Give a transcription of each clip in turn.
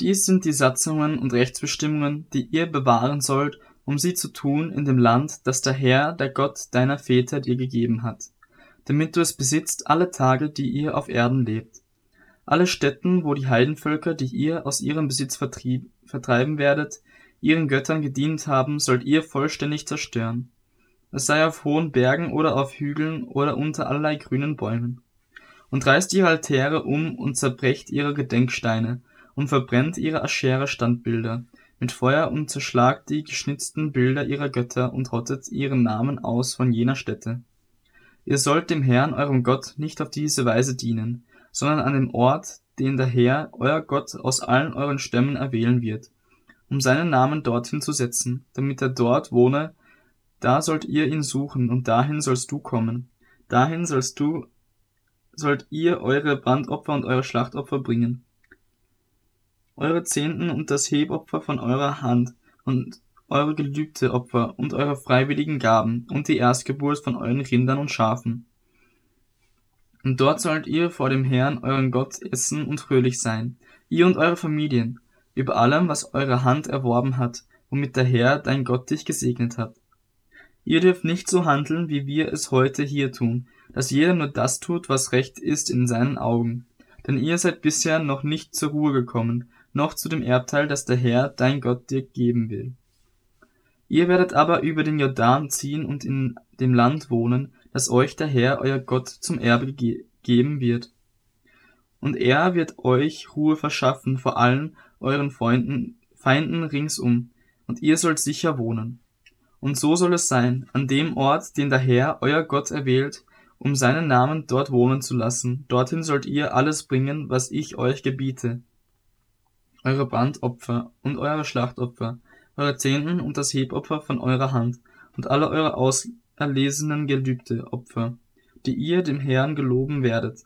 Dies sind die Satzungen und Rechtsbestimmungen, die ihr bewahren sollt, um sie zu tun in dem Land, das der Herr, der Gott deiner Väter dir gegeben hat, damit du es besitzt alle Tage, die ihr auf Erden lebt. Alle Städten, wo die Heidenvölker, die ihr aus ihrem Besitz vertrieb, vertreiben werdet, ihren Göttern gedient haben, sollt ihr vollständig zerstören. Es sei auf hohen Bergen oder auf Hügeln oder unter allerlei grünen Bäumen. Und reißt ihre Altäre um und zerbrecht ihre Gedenksteine und verbrennt ihre Aschere-Standbilder mit Feuer und zerschlagt die geschnitzten Bilder ihrer Götter und rottet ihren Namen aus von jener Stätte. Ihr sollt dem Herrn, eurem Gott, nicht auf diese Weise dienen, sondern an dem Ort, den der Herr, euer Gott, aus allen euren Stämmen erwählen wird, um seinen Namen dorthin zu setzen, damit er dort wohne, da sollt ihr ihn suchen, und dahin sollst du kommen. Dahin sollst du, sollt ihr eure Brandopfer und eure Schlachtopfer bringen eure Zehnten und das Hebopfer von eurer Hand und eure Gelübdeopfer und eure freiwilligen Gaben und die Erstgeburt von euren Rindern und Schafen. Und dort sollt ihr vor dem Herrn, euren Gott, essen und fröhlich sein, ihr und eure Familien, über allem, was eure Hand erworben hat, womit der Herr, dein Gott, dich gesegnet hat. Ihr dürft nicht so handeln, wie wir es heute hier tun, dass jeder nur das tut, was recht ist in seinen Augen. Denn ihr seid bisher noch nicht zur Ruhe gekommen, noch zu dem Erbteil, das der Herr, dein Gott, dir geben will. Ihr werdet aber über den Jordan ziehen und in dem Land wohnen, das euch der Herr, euer Gott, zum Erbe ge geben wird. Und er wird euch Ruhe verschaffen vor allen euren Freunden, Feinden ringsum, und ihr sollt sicher wohnen. Und so soll es sein, an dem Ort, den der Herr, euer Gott, erwählt, um seinen Namen dort wohnen zu lassen, dorthin sollt ihr alles bringen, was ich euch gebiete, eure Brandopfer und eure Schlachtopfer, eure Zehnten und das Hebopfer von eurer Hand und alle eure auserlesenen Gelübdeopfer, die ihr dem Herrn geloben werdet.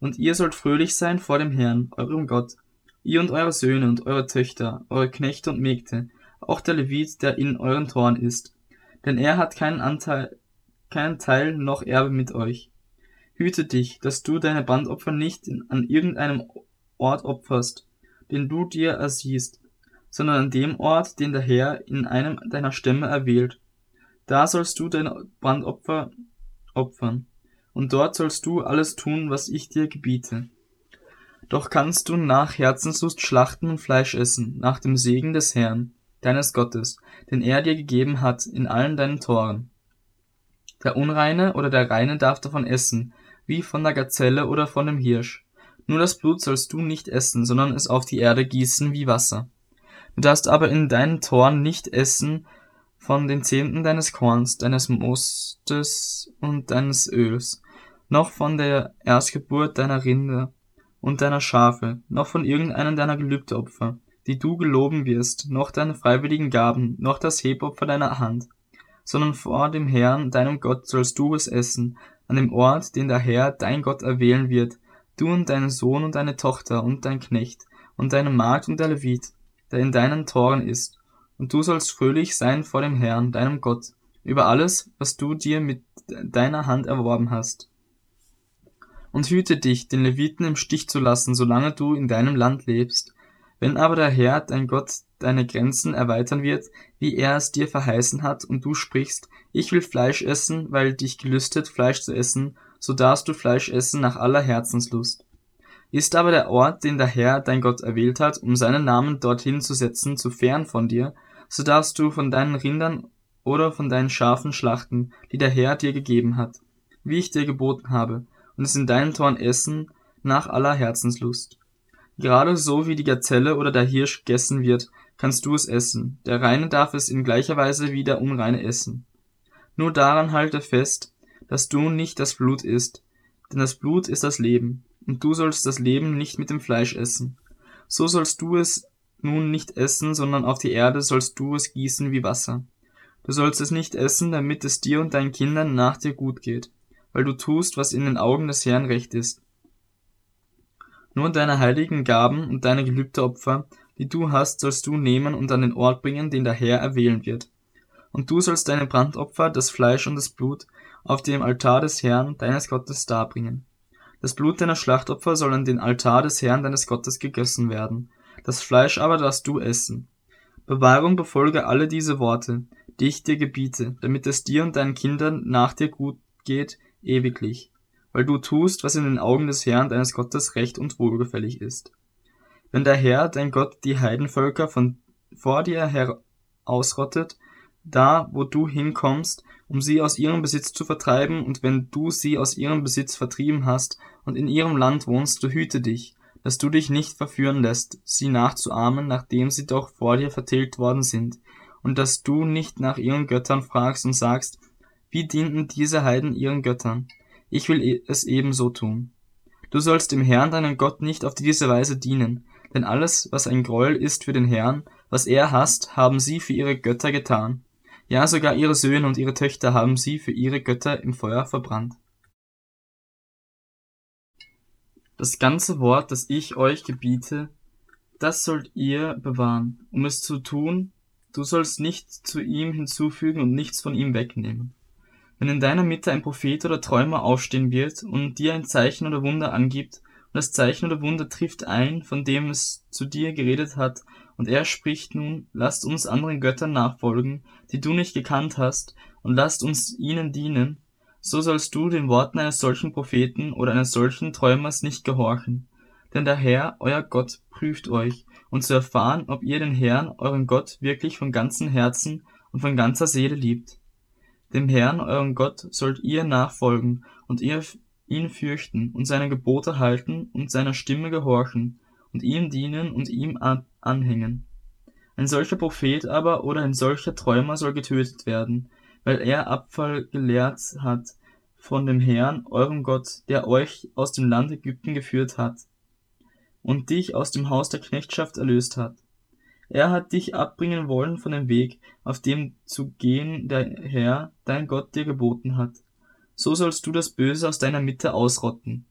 Und ihr sollt fröhlich sein vor dem Herrn, eurem Gott, ihr und eure Söhne und eure Töchter, eure Knechte und Mägde, auch der Levit, der in euren Toren ist. Denn er hat keinen Anteil, keinen Teil noch Erbe mit euch. Hüte dich, dass du deine Brandopfer nicht an irgendeinem Ort opferst, den du dir ersiehst, sondern an dem Ort, den der Herr in einem deiner Stämme erwählt. Da sollst du dein Brandopfer opfern, und dort sollst du alles tun, was ich dir gebiete. Doch kannst du nach Herzenslust schlachten und Fleisch essen, nach dem Segen des Herrn, deines Gottes, den er dir gegeben hat in allen deinen Toren. Der Unreine oder der Reine darf davon essen, wie von der Gazelle oder von dem Hirsch. Nur das Blut sollst du nicht essen, sondern es auf die Erde gießen wie Wasser. Du darfst aber in deinen Toren nicht essen von den Zehnten deines Korns, deines Mostes und deines Öls, noch von der Erstgeburt deiner Rinder und deiner Schafe, noch von irgendeinem deiner Gelübdeopfer, die du geloben wirst, noch deine freiwilligen Gaben, noch das Hebopfer deiner Hand, sondern vor dem Herrn, deinem Gott, sollst du es essen, an dem Ort, den der Herr, dein Gott, erwählen wird, du und dein Sohn und deine Tochter und dein Knecht und deine Magd und der Levit, der in deinen Toren ist, und du sollst fröhlich sein vor dem Herrn, deinem Gott, über alles, was du dir mit deiner Hand erworben hast. Und hüte dich, den Leviten im Stich zu lassen, solange du in deinem Land lebst. Wenn aber der Herr, dein Gott, deine Grenzen erweitern wird, wie er es dir verheißen hat, und du sprichst, ich will Fleisch essen, weil dich gelüstet, Fleisch zu essen, so darfst du Fleisch essen nach aller Herzenslust. Ist aber der Ort, den der Herr, dein Gott, erwählt hat, um seinen Namen dorthin zu setzen, zu fern von dir, so darfst du von deinen Rindern oder von deinen Schafen schlachten, die der Herr dir gegeben hat, wie ich dir geboten habe, und es in deinen Toren essen nach aller Herzenslust. Gerade so wie die Gazelle oder der Hirsch gegessen wird, kannst du es essen, der Reine darf es in gleicher Weise wie der Unreine essen. Nur daran halte fest, dass du nicht das Blut isst, denn das Blut ist das Leben, und du sollst das Leben nicht mit dem Fleisch essen. So sollst du es nun nicht essen, sondern auf die Erde sollst du es gießen wie Wasser. Du sollst es nicht essen, damit es dir und deinen Kindern nach dir gut geht, weil du tust, was in den Augen des Herrn recht ist. Nur deine heiligen Gaben und deine gelübde Opfer, die du hast, sollst du nehmen und an den Ort bringen, den der Herr erwählen wird. Und du sollst deine Brandopfer, das Fleisch und das Blut, auf dem Altar des Herrn, deines Gottes, darbringen. Das Blut deiner Schlachtopfer soll an den Altar des Herrn, deines Gottes, gegossen werden, das Fleisch aber darfst du essen. Bewahre und befolge alle diese Worte, die ich dir gebiete, damit es dir und deinen Kindern nach dir gut geht, ewiglich, weil du tust, was in den Augen des Herrn deines Gottes recht und wohlgefällig ist. Wenn der Herr, dein Gott, die Heidenvölker von vor dir her ausrottet, da, wo du hinkommst, um sie aus ihrem Besitz zu vertreiben, und wenn du sie aus ihrem Besitz vertrieben hast und in ihrem Land wohnst, du hüte dich, dass du dich nicht verführen lässt, sie nachzuahmen, nachdem sie doch vor dir vertilgt worden sind, und dass du nicht nach ihren Göttern fragst und sagst, wie dienten diese Heiden ihren Göttern? Ich will e-, es ebenso tun. Du sollst dem Herrn deinen Gott nicht auf diese Weise dienen, denn alles, was ein Gräuel ist für den Herrn, was er hasst, haben sie für ihre Götter getan. Ja, sogar ihre Söhne und ihre Töchter haben sie für ihre Götter im Feuer verbrannt. Das ganze Wort, das ich euch gebiete, das sollt ihr bewahren, um es zu tun, du sollst nichts zu ihm hinzufügen und nichts von ihm wegnehmen. Wenn in deiner Mitte ein Prophet oder Träumer aufstehen wird und dir ein Zeichen oder Wunder angibt, und das Zeichen oder Wunder trifft ein, von dem es zu dir geredet hat, und er spricht nun, lasst uns anderen Göttern nachfolgen, die du nicht gekannt hast, und lasst uns ihnen dienen, so sollst du den Worten eines solchen Propheten oder eines solchen Träumers nicht gehorchen. Denn der Herr, euer Gott, prüft euch, um zu erfahren, ob ihr den Herrn, euren Gott, wirklich von ganzem Herzen und von ganzer Seele liebt. Dem Herrn, euren Gott, sollt ihr nachfolgen und ihr ihn fürchten und seine Gebote halten und seiner Stimme gehorchen und ihm dienen und ihm anhängen. Ein solcher Prophet aber oder ein solcher Träumer soll getötet werden, weil er Abfall gelehrt hat von dem Herrn, eurem Gott, der euch aus dem Land Ägypten geführt hat und dich aus dem Haus der Knechtschaft erlöst hat. Er hat dich abbringen wollen von dem Weg, auf dem zu gehen der Herr, dein Gott, dir geboten hat. So sollst du das Böse aus deiner Mitte ausrotten.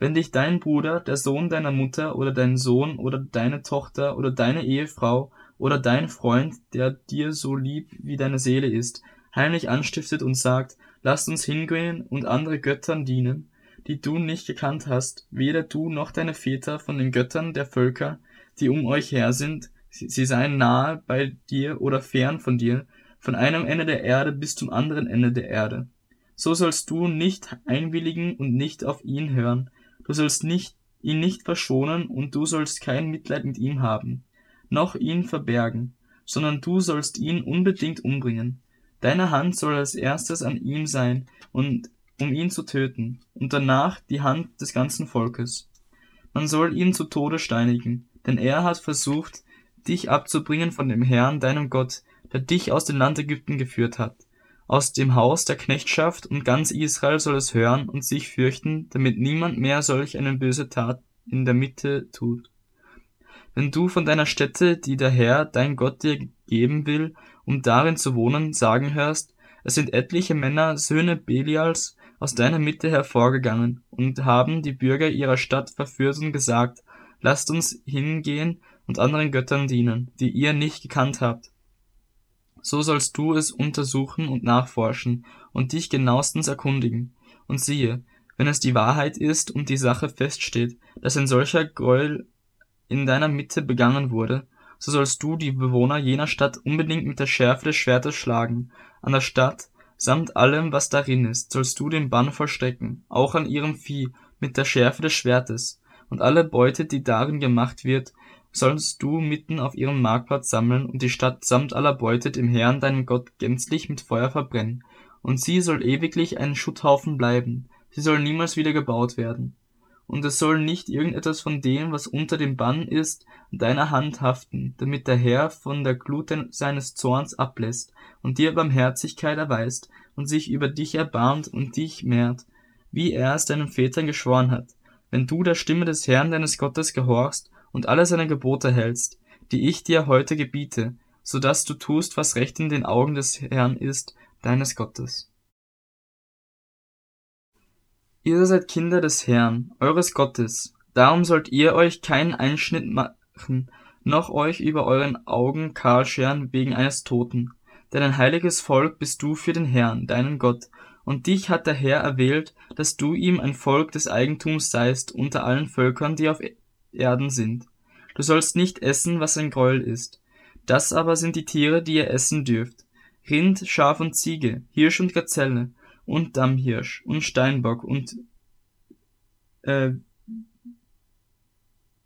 Wenn dich dein Bruder, der Sohn deiner Mutter oder dein Sohn oder deine Tochter oder deine Ehefrau oder dein Freund, der dir so lieb wie deine Seele ist, heimlich anstiftet und sagt, lasst uns hingehen und andere Göttern dienen, die du nicht gekannt hast, weder du noch deine Väter von den Göttern der Völker, die um euch her sind, sie seien nahe bei dir oder fern von dir, von einem Ende der Erde bis zum anderen Ende der Erde. So sollst du nicht einwilligen und nicht auf ihn hören, Du sollst nicht, ihn nicht verschonen und du sollst kein Mitleid mit ihm haben, noch ihn verbergen, sondern du sollst ihn unbedingt umbringen. Deine Hand soll als erstes an ihm sein und um ihn zu töten, und danach die Hand des ganzen Volkes. Man soll ihn zu Tode steinigen, denn er hat versucht, dich abzubringen von dem Herrn, deinem Gott, der dich aus dem Land Ägypten geführt hat aus dem Haus der Knechtschaft, und ganz Israel soll es hören und sich fürchten, damit niemand mehr solch eine böse Tat in der Mitte tut. Wenn du von deiner Stätte, die der Herr, dein Gott dir geben will, um darin zu wohnen, sagen hörst, es sind etliche Männer, Söhne Belials, aus deiner Mitte hervorgegangen und haben die Bürger ihrer Stadt verführt und gesagt, lasst uns hingehen und anderen Göttern dienen, die ihr nicht gekannt habt, so sollst du es untersuchen und nachforschen und dich genauestens erkundigen. Und siehe, wenn es die Wahrheit ist und die Sache feststeht, dass ein solcher Gräuel in deiner Mitte begangen wurde, so sollst du die Bewohner jener Stadt unbedingt mit der Schärfe des Schwertes schlagen. An der Stadt, samt allem, was darin ist, sollst du den Bann vollstrecken, auch an ihrem Vieh, mit der Schärfe des Schwertes. Und alle Beute, die darin gemacht wird, sollst du mitten auf ihrem Marktplatz sammeln und die Stadt samt aller Beute dem Herrn deinem Gott gänzlich mit Feuer verbrennen. Und sie soll ewiglich ein Schutthaufen bleiben, sie soll niemals wieder gebaut werden. Und es soll nicht irgendetwas von dem, was unter dem Bann ist, deiner Hand haften, damit der Herr von der Glut seines Zorns ablässt und dir Barmherzigkeit erweist und sich über dich erbarmt und dich mehrt, wie er es deinen Vätern geschworen hat, wenn du der Stimme des Herrn deines Gottes gehorchst und alle seine Gebote hältst, die ich dir heute gebiete, so dass du tust, was recht in den Augen des Herrn ist, deines Gottes. Ihr seid Kinder des Herrn, eures Gottes, darum sollt ihr euch keinen Einschnitt machen, noch euch über euren Augen kahl scheren wegen eines Toten. Denn ein heiliges Volk bist du für den Herrn, deinen Gott, und dich hat der Herr erwählt, dass du ihm ein Volk des Eigentums seist unter allen Völkern, die auf Erden sind. Du sollst nicht essen, was ein Gräuel ist. Das aber sind die Tiere, die ihr essen dürft. Rind, Schaf und Ziege, Hirsch und Gazelle, und Dammhirsch, und Steinbock, und äh,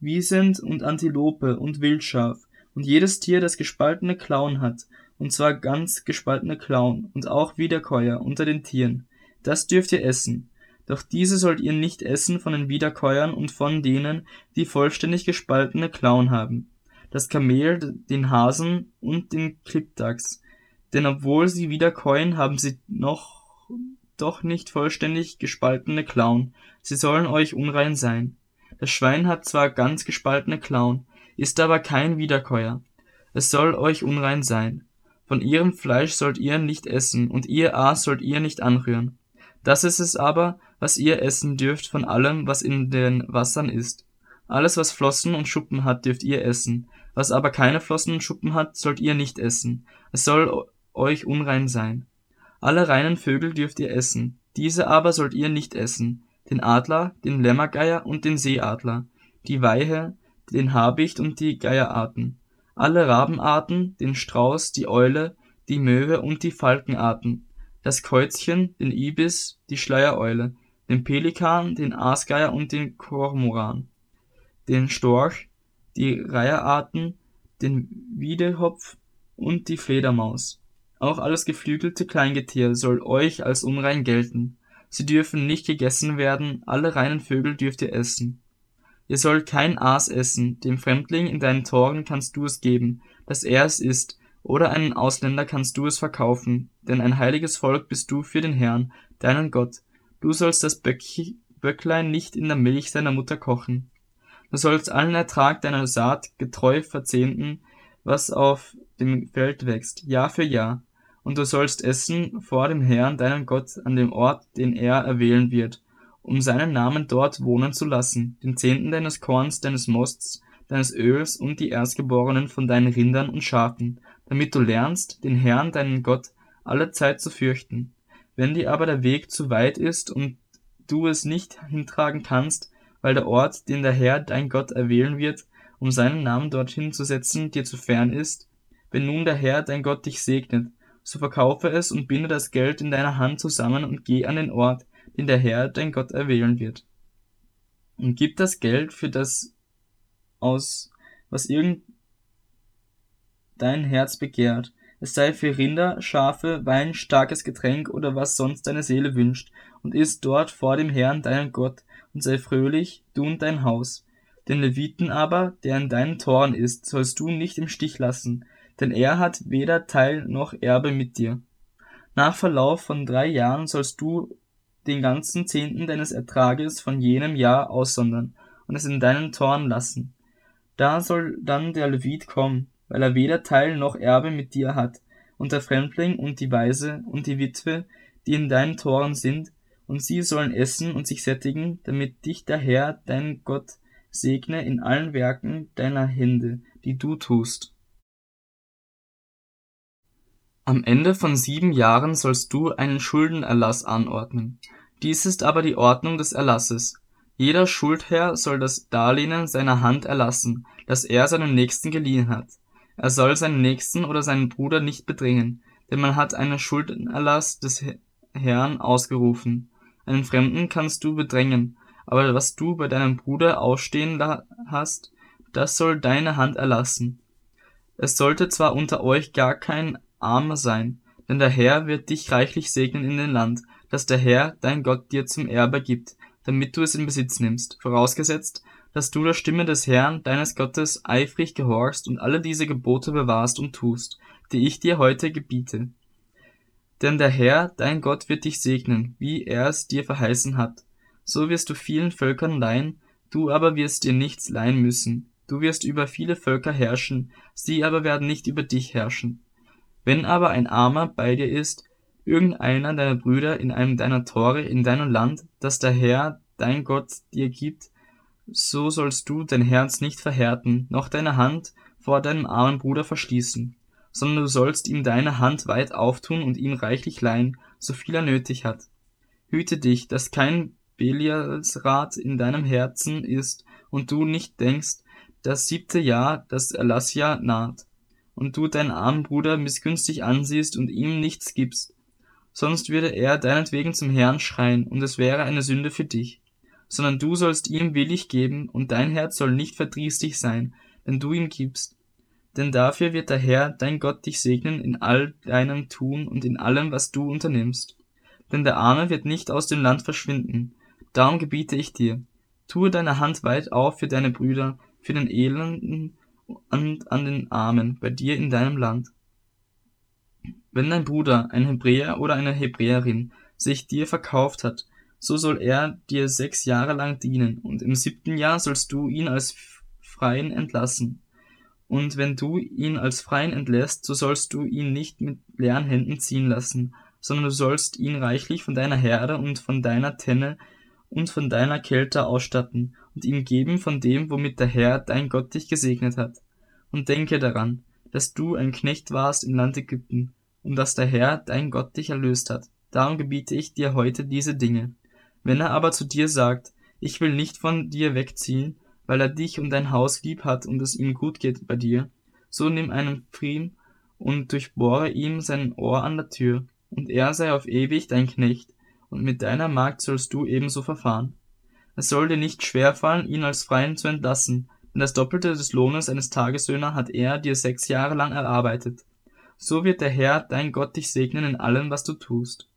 Wiesent und Antilope und Wildschaf, und jedes Tier, das gespaltene Klauen hat, und zwar ganz gespaltene Klauen, und auch Wiederkäuer unter den Tieren. Das dürft ihr essen. Doch diese sollt ihr nicht essen von den Wiederkäuern und von denen, die vollständig gespaltene Klauen haben. Das Kamel, den Hasen und den Klippdachs. Denn obwohl sie wiederkäuen, haben sie noch doch nicht vollständig gespaltene Klauen. Sie sollen euch unrein sein. Das Schwein hat zwar ganz gespaltene Klauen, ist aber kein Wiederkäuer. Es soll euch unrein sein. Von ihrem Fleisch sollt ihr nicht essen, und ihr Aas sollt ihr nicht anrühren. Das ist es aber, was ihr essen dürft von allem, was in den Wassern ist. Alles, was Flossen und Schuppen hat, dürft ihr essen. Was aber keine Flossen und Schuppen hat, sollt ihr nicht essen. Es soll euch unrein sein. Alle reinen Vögel dürft ihr essen. Diese aber sollt ihr nicht essen. Den Adler, den Lämmergeier und den Seeadler, die Weihe, den Habicht und die Geierarten, alle Rabenarten, den Strauß, die Eule, die Möwe und die Falkenarten, das Käuzchen, den Ibis, die Schleiereule, den Pelikan, den Aasgeier und den Kormoran, den Storch, die Reiherarten, den Wiedehopf und die Fledermaus. Auch alles geflügelte Kleingetier soll euch als unrein gelten. Sie dürfen nicht gegessen werden, alle reinen Vögel dürft ihr essen. Ihr sollt kein Aas essen, dem Fremdling in deinen Toren kannst du es geben, dass er es isst, oder einen Ausländer kannst du es verkaufen, denn ein heiliges Volk bist du für den Herrn, deinen Gott. Du sollst das Böcklein nicht in der Milch seiner Mutter kochen. Du sollst allen Ertrag deiner Saat getreu verzehnten, was auf dem Feld wächst, Jahr für Jahr. Und du sollst essen vor dem Herrn, deinen Gott, an dem Ort, den er erwählen wird, um seinen Namen dort wohnen zu lassen, den Zehnten deines Korns, deines Mosts, deines Öls und die Erstgeborenen von deinen Rindern und Schafen, damit du lernst, den Herrn, deinen Gott, alle Zeit zu fürchten. Wenn dir aber der Weg zu weit ist und du es nicht hintragen kannst, weil der Ort, den der Herr, dein Gott, erwählen wird, um seinen Namen dorthin zu setzen, dir zu fern ist, wenn nun der Herr, dein Gott, dich segnet, so verkaufe es und binde das Geld in deiner Hand zusammen und geh an den Ort, den der Herr, dein Gott, erwählen wird. Und gib das Geld für das aus, was irgend dein Herz begehrt, es sei für Rinder, Schafe, Wein, starkes Getränk oder was sonst deine Seele wünscht, und iss dort vor dem Herrn deinen Gott, und sei fröhlich, du und dein Haus. Den Leviten aber, der in deinen Toren ist, sollst du nicht im Stich lassen, denn er hat weder Teil noch Erbe mit dir. Nach Verlauf von drei Jahren sollst du den ganzen Zehnten deines Ertrages von jenem Jahr aussondern und es in deinen Toren lassen. Da soll dann der Levit kommen, weil er weder Teil noch Erbe mit dir hat, und der Fremdling und die Waise und die Witwe, die in deinen Toren sind, und sie sollen essen und sich sättigen, damit dich der Herr, dein Gott, segne in allen Werken deiner Hände, die du tust. Am Ende von sieben Jahren sollst du einen Schuldenerlass anordnen. Dies ist aber die Ordnung des Erlasses. Jeder Schuldherr soll das Darlehen seiner Hand erlassen, das er seinem Nächsten geliehen hat er soll seinen Nächsten oder seinen Bruder nicht bedrängen, denn man hat einen Schuldenerlass des Herrn ausgerufen. Einen Fremden kannst du bedrängen, aber was du bei deinem Bruder ausstehen hast, das soll deine Hand erlassen. Es sollte zwar unter euch gar kein Armer sein, denn der Herr wird dich reichlich segnen in dem Land, das der Herr, dein Gott, dir zum Erbe gibt, damit du es in Besitz nimmst, vorausgesetzt, dass du der Stimme des Herrn, deines Gottes, eifrig gehorchst und alle diese Gebote bewahrst und tust, die ich dir heute gebiete. Denn der Herr, dein Gott, wird dich segnen, wie er es dir verheißen hat. So wirst du vielen Völkern leihen, du aber wirst dir nichts leihen müssen. Du wirst über viele Völker herrschen, sie aber werden nicht über dich herrschen. Wenn aber ein Armer bei dir ist, irgendeiner deiner Brüder in einem deiner Tore in deinem Land, das der Herr, dein Gott, dir gibt, so sollst du dein Herz nicht verhärten, noch deine Hand vor deinem armen Bruder verschließen, sondern du sollst ihm deine Hand weit auftun und ihm reichlich leihen, so viel er nötig hat. Hüte dich, dass kein Belialsrat in deinem Herzen ist und du nicht denkst, das siebte Jahr, das Erlassjahr, naht, und du deinen armen Bruder missgünstig ansiehst und ihm nichts gibst, sonst würde er deinetwegen zum Herrn schreien, und es wäre eine Sünde für dich. Sondern du sollst ihm willig geben, und dein Herz soll nicht verdrießlich sein, wenn du ihm gibst. Denn dafür wird der Herr, dein Gott, dich segnen in all deinem Tun und in allem, was du unternimmst. Denn der Arme wird nicht aus dem Land verschwinden. Darum gebiete ich dir, tue deine Hand weit auf für deine Brüder, für den Elenden und an den Armen bei dir in deinem Land. Wenn dein Bruder, ein Hebräer oder eine Hebräerin, sich dir verkauft hat, so soll er dir sechs Jahre lang dienen, und im siebten Jahr sollst du ihn als Freien entlassen. Und wenn du ihn als Freien entlässt, so sollst du ihn nicht mit leeren Händen ziehen lassen, sondern du sollst ihn reichlich von deiner Herde und von deiner Tenne und von deiner Kälte ausstatten und ihm geben von dem, womit der Herr, dein Gott, dich gesegnet hat. Und denke daran, dass du ein Knecht warst im Land Ägypten, und dass der Herr, dein Gott, dich erlöst hat. Darum gebiete ich dir heute diese Dinge. Wenn er aber zu dir sagt, ich will nicht von dir wegziehen, weil er dich und dein Haus lieb hat und es ihm gut geht bei dir, so nimm einen Pfriem und durchbohre ihm sein Ohr an der Tür, und er sei auf ewig dein Knecht, und mit deiner Magd sollst du ebenso verfahren. Es soll dir nicht schwerfallen, ihn als Freien zu entlassen, denn das Doppelte des Lohnes eines Tagessöhner hat er dir sechs Jahre lang erarbeitet. So wird der Herr, dein Gott, dich segnen in allem, was du tust.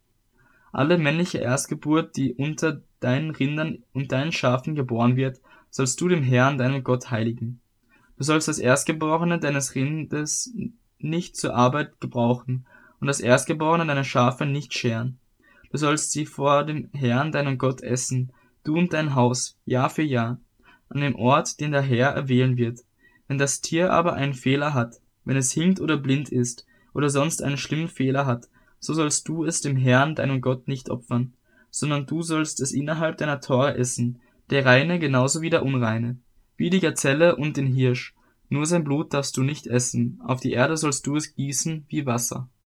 Alle männliche Erstgeburt, die unter deinen Rindern und deinen Schafen geboren wird, sollst du dem Herrn, deinem Gott, heiligen. Du sollst das Erstgeborene deines Rindes nicht zur Arbeit gebrauchen und das Erstgeborene deiner Schafe nicht scheren. Du sollst sie vor dem Herrn, deinem Gott, essen, du und dein Haus, Jahr für Jahr, an dem Ort, den der Herr erwählen wird. Wenn das Tier aber einen Fehler hat, wenn es hinkt oder blind ist, oder sonst einen schlimmen Fehler hat, so sollst du es dem Herrn, deinem Gott, nicht opfern, sondern du sollst es innerhalb deiner Tore essen, der Reine genauso wie der Unreine, wie die Gazelle und den Hirsch, nur sein Blut darfst du nicht essen, auf die Erde sollst du es gießen wie Wasser.